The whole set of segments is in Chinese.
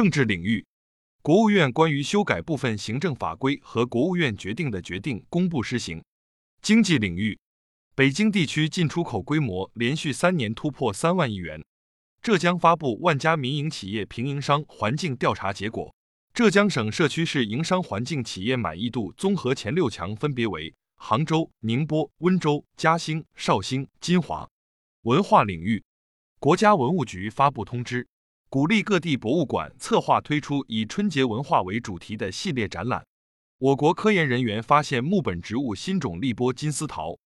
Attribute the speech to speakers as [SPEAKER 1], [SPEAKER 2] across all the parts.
[SPEAKER 1] 政治领域，国务院关于修改部分行政法规和国务院决定的决定公布施行。经济领域，北京地区进出口规模连续三年突破三万亿元。浙江发布万家民营企业平营商环境调查结果，浙江省社区市营商环境企业满意度综合前六强分别为杭州、宁波、温州、嘉兴、绍兴、金华。文化领域，国家文物局发布通知，鼓励各地博物馆策划推出以春节文化为主题的系列展览。我国科研人员发现木本植物新种荔波金丝桃。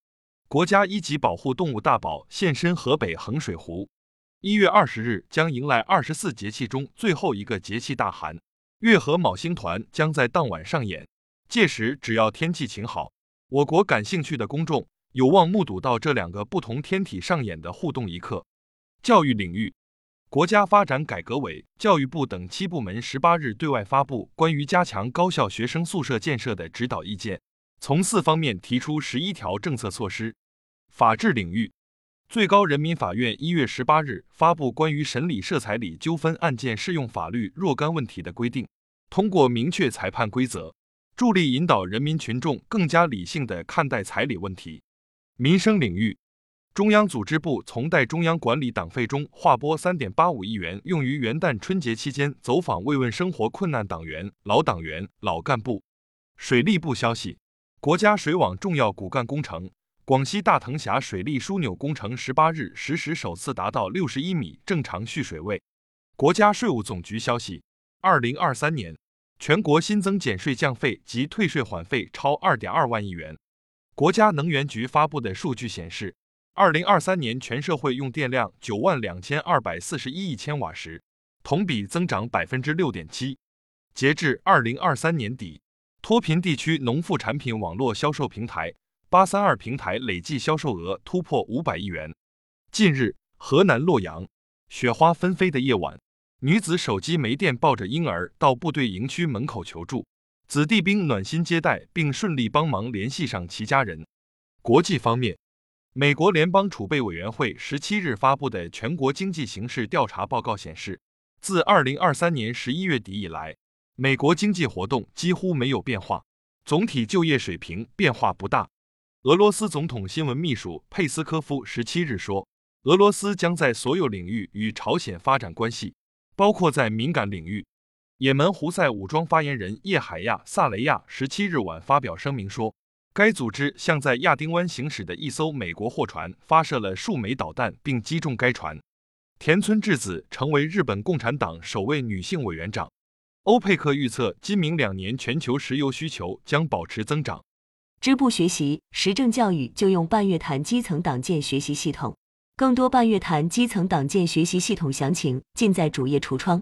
[SPEAKER 1] 国家一级保护动物大宝现身河北衡水湖。一月二十日将迎来二十四节气中最后一个节气大寒，月和卯星团将在当晚上演。届时只要天气晴好，我国感兴趣的公众有望目睹到这两个不同天体上演的互动一刻。教育领域，国家发展改革委、教育部等七部门十八日对外发布关于加强高校学生宿舍建设的指导意见，从四方面提出十一条政策措施。法治领域。最高人民法院一月十八日发布关于审理涉彩礼纠纷案件适用法律若干问题的规定，通过明确裁判规则，助力引导人民群众更加理性地看待彩礼问题。民生领域，中央组织部从代中央管理党费中划拨三点八五亿元，用于元旦春节期间走访慰问生活困难党员、老党员、老干部。水利部消息，国家水网重要骨干工程。广西大藤峡水利枢纽工程十八日实时首次达到六十一米正常蓄水位。国家税务总局消息，二零二三年全国新增减税降费及退税缓费超二点二万亿元。国家能源局发布的数据显示，二零二三年全社会用电量九万两千二百四十一亿千瓦时，同比增长百分之六点七。截至二零二三年底，脱贫地区农副产品网络销售平台。八三二平台累计销售额突破五百亿元。近日，河南洛阳，雪花纷飞的夜晚，女子手机没电，抱着婴儿到部队营区门口求助，子弟兵暖心接待，并顺利帮忙联系上其家人。国际方面，美国联邦储备委员会十七日发布的全国经济形势调查报告显示，自二零二三年十一月底以来，美国经济活动几乎没有变化，总体就业水平变化不大。俄罗斯总统新闻秘书佩斯科夫十七日说，俄罗斯将在所有领域与朝鲜发展关系，包括在敏感领域。也门胡塞武装发言人叶海亚·萨雷亚十七日晚发表声明说，该组织向在亚丁湾行驶的一艘美国货船发射了数枚导弹，并击中该船。田村智子成为日本共产党首位女性委员长。欧佩克预测，今明两年全球石油需求将保持增长。
[SPEAKER 2] 支部学习时政教育就用半月谈基层党建学习系统，更多半月谈基层党建学习系统详情尽在主页橱窗。